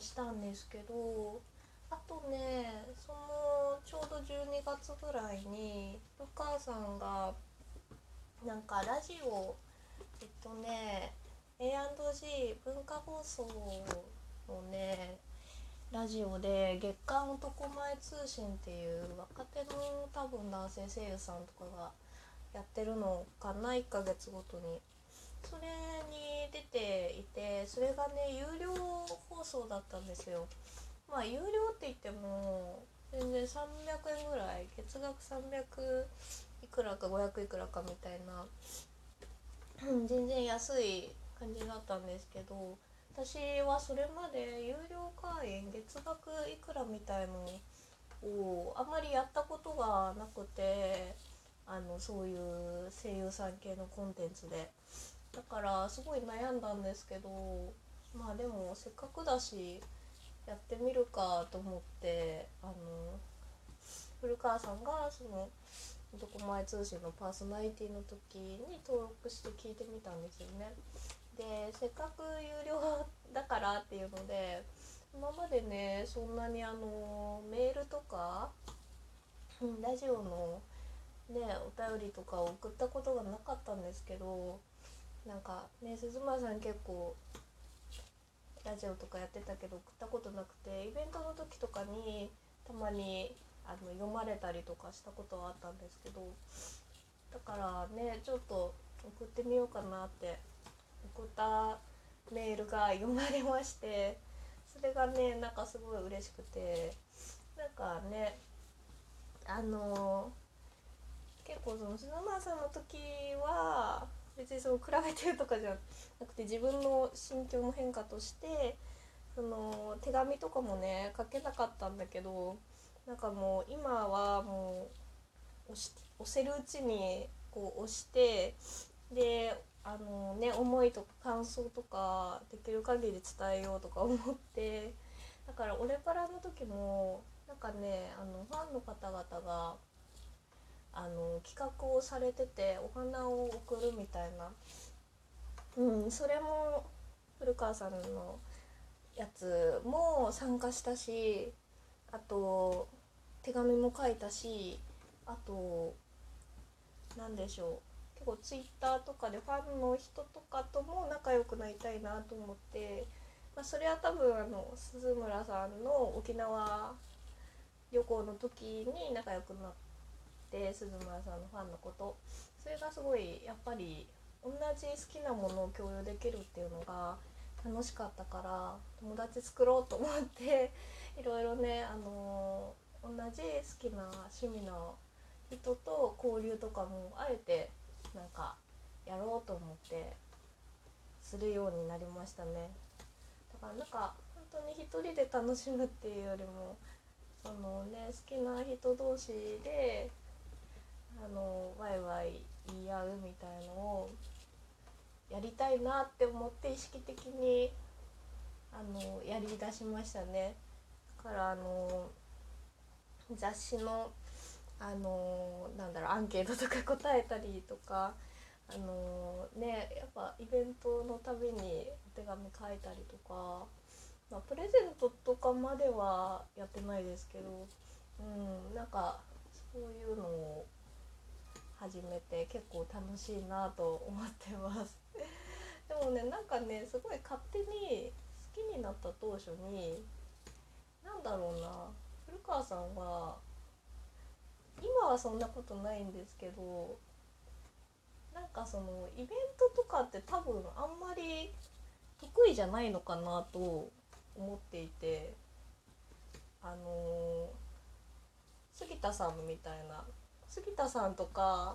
したんですけどあとねそのちょうど12月ぐらいにルカさんがなんかラジオえっとね A&G 文化放送のねラジオで「月刊男前通信」っていう若手の多分男性声優さんとかがやってるのかな1ヶ月ごとに。それに出ていてそれがね有料放送だったんですよ。まあ有料って言っても全然300円ぐらい月額300いくらか500いくらかみたいな全然安い感じだったんですけど私はそれまで有料会員月額いくらみたいのをあんまりやったことがなくてあのそういう声優さん系のコンテンツでだからすごい悩んだんですけどまあでもせっかくだしやってみるかと思ってあの古川さんがその「男前通信」のパーソナリティの時に登録して聞いてみたんですよね。でせっかく有料だからっていうので今までねそんなにあのメールとかラジオのねお便りとかを送ったことがなかったんですけどなんかね鈴村さん結構ラジオとかやってたけど送ったことなくてイベントの時とかにたまにあの読まれたりとかしたことはあったんですけどだからねちょっと送ってみようかなって送ったメールが読まれましてそれがねなんかすごい嬉しくてなんかねあの結構その篠村さんの時は別にその比べてるとかじゃなくて自分の心境の変化としてその手紙とかもね書けなかったんだけどなんかもう今はもう押し押せるうちにこう押してであのね思いとか感想とかできる限り伝えようとか思ってだから「オレパラ」の時もなんかねあのファンの方々があの企画をされててお花を贈るみたいな、うん、それも古川さんのやつも参加したしあと手紙も書いたしあと何でしょう。結構ツイッターとかでファンの人とかとも仲良くなりたいなと思って、まあ、それは多分あの鈴村さんの沖縄旅行の時に仲良くなって鈴村さんのファンのこと。それがすごいやっぱり同じ好きなものを共有できるっていうのが楽しかったから友達作ろうと思って いろいろね、あの同じ好きな趣味の人と交流とかもあえてなんかやろうと思ってするようになりましたね。だからなんか本当に一人で楽しむっていうよりもそのね好きな人同士であのワイワイ言い合うみたいのをやりたいなって思って意識的にあのやりだしましたね。だからあの雑誌のあのなんだろうアンケートとか答えたりとかあのねやっぱイベントのたびにお手紙書いたりとか、まあ、プレゼントとかまではやってないですけど、うん、なんかそういうのを始めて結構楽しいなと思ってます。でもねなんかねすごい勝手に好きになった当初に何だろうな古川さんは今はそんなことないんですけどなんかそのイベントとかって多分あんまり得意じゃないのかなと思っていてあの杉田さんみたいな杉田さんとか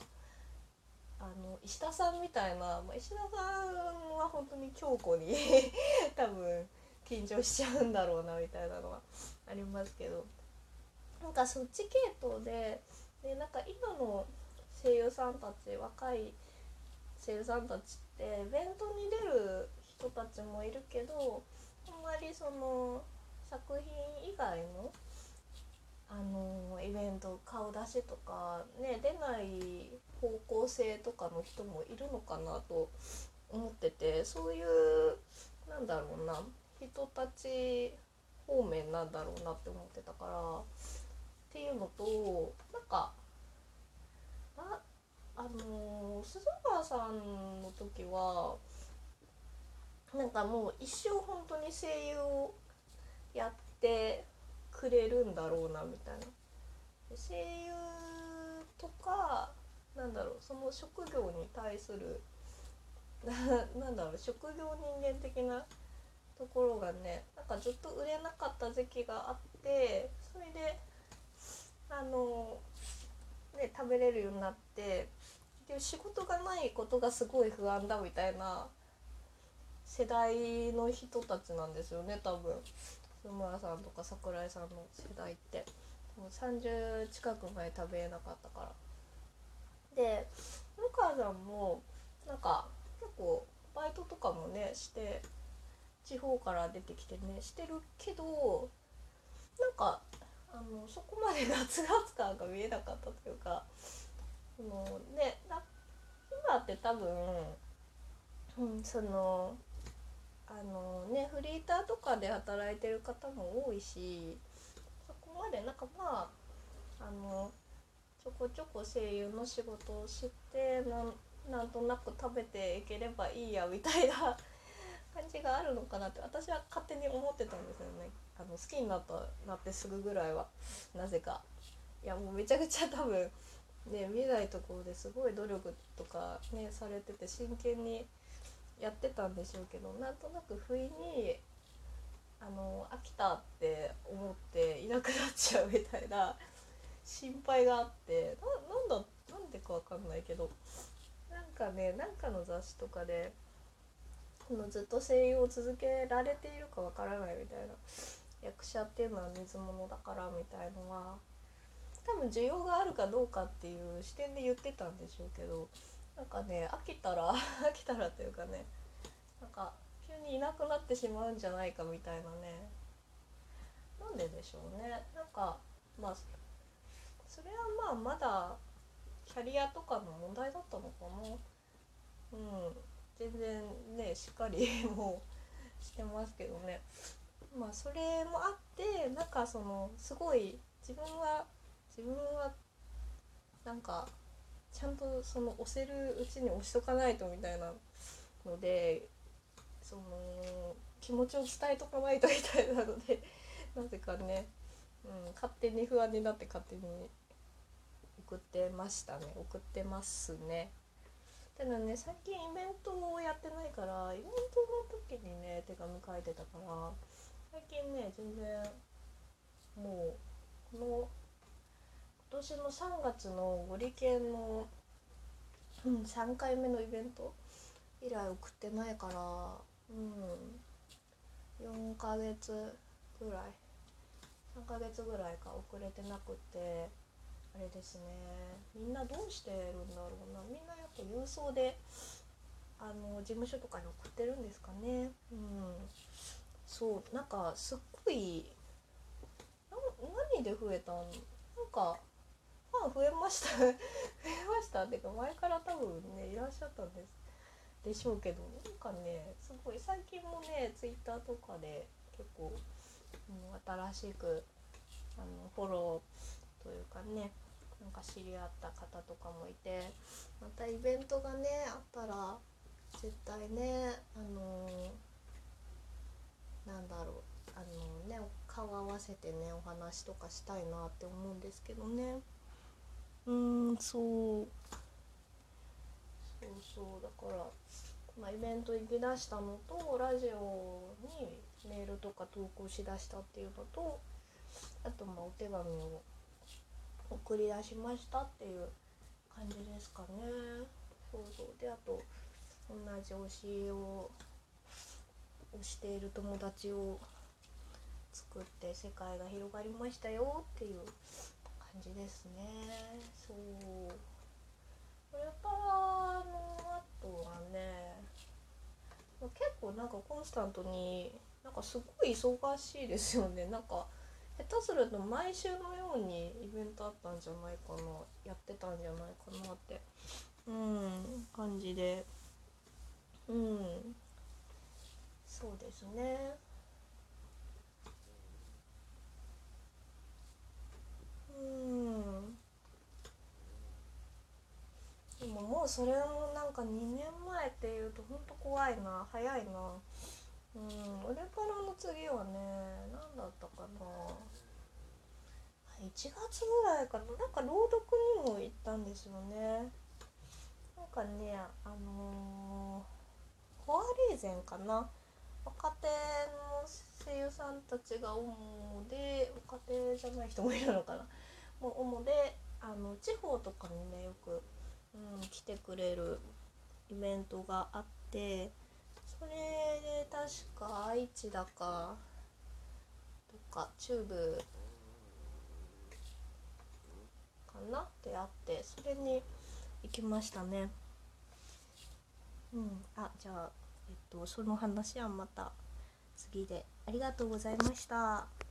あの石田さんみたいな、まあ、石田さんは本当に強固に 多分緊張しちゃうんだろうなみたいなのはありますけど。なんかそっち系統ででなんか今の声優さんたち若い声優さんたちってイベントに出る人たちもいるけどあんまりその作品以外のあのイベント顔出しとかね出ない方向性とかの人もいるのかなと思っててそういうなんだろうな人たち方面なんだろうなって思ってたからっていうのとなんかああの鈴川さんの時はなんかもう一生本当に声優をやってくれるんだろうなみたいな。声優とかなんだろうその職業に対する なんだろう職業人間的なところがねなんかずっと売れなかった時期があってそれであのね食べれるようになってで仕事がないことがすごい不安だみたいな世代の人たちなんですよね多分。須村さんとか桜井さんの世代ってもう30近く前食べれなかったから。で向川さんもなんか結構バイトとかもねして地方から出てきてねしてるけどなんかあのそこまで 夏夏感が見えなかったというかそのね今って多分、うん、そのあのねフリーターとかで働いてる方も多いしそこまでなんかまああのちょこちょこ声優の仕事をしてなんなんとなく食べていければいいやみたいな 感じがあるのかなって私は勝手に思ってたんですよね。あの好きになったなってすぐぐらいは。なぜか。いやもうめちゃくちゃ多分ね見ないところですごい努力とかねされてて真剣にやってたんでしょうけどなんとなく不意にあの飽きたって思っていなくなっちゃうみたいな心配があってななんだなんでかわかんないけどなんかねなんかの雑誌とかでこのずっと声優を続けられているかわからないみたいな役者っていうのは水物だからみたいのは多分需要があるかどうかっていう視点で言ってたんでしょうけどなんかね飽きたら 飽きたらというかねなんか急にいなくなってしまうんじゃないかみたいなね。なんででしょうね。なんかまあそれはまあまだキャリアとかの問題だったのかな。うん。全然ねしっかり もうしてますけどね。まあそれもあってなんかそのすごい自分は自分はなんかちゃんとその押せるうちに押しとかないとみたいなのでその気持ちを伝えとかないとみたいなので なぜかね、うん、勝手に不安になって勝手に送ってましたね。送ってますね。ただね最近イベントをやってないからイベントの時にね手紙書いてたから最近ね全然もうこの今年の3月のゴリケンの、うん、3回目のイベント以来送ってないからうん4ヶ月ぐらい3ヶ月ぐらいか遅れてなくてあれですね。みんなどうしてるんだろうな。みんなやっぱ郵送であの事務所とかに送ってるんですかね。うん。そうなんかすっごい何で増えたん？なんかファン増えました。増えましたっていうか前から多分ねいらっしゃったんです。でしょうけどなんかねすごい最近もねツイッターとかで結構、うん、新しくあのフォローというかねなんか知り合った方とかもいてまたイベントがねあったら絶対ねあのー、なんだろうあのー、ね顔合わせてねお話とかしたいなって思うんですけどね。うんそう。そうそうだから、まあ、イベント行きだしたのとラジオにメールとか投稿しだしたっていうのとあとまあお手紙を送り出しましたっていう感じですかね。そうそう。であと同じ推しを推している友達を作って世界が広がりましたよっていうじですね。そう。これからの後はね結構なんかコンスタントになんかすごい忙しいですよね。なんか下手すると毎週のようにイベントあったんじゃないかなやってたんじゃないかなってうん感じで。うん。そうですねうんでももうそれもなんか2年前っていうとほんと怖いな。早いな。うん。俺からの次はね何だったかな。1月ぐらいかな。なんか朗読にも行ったんですよね。なんかねあのー、ホアリーゼンかな。若手の声優さんたちが主で若手じゃない人もいるのかな。もう主であの地方とかにねよく、うん、来てくれるイベントがあってそれで確か愛知だかとか中部かなってあってそれに行きましたねうんあじゃあえっとその話はまた次でありがとうございました。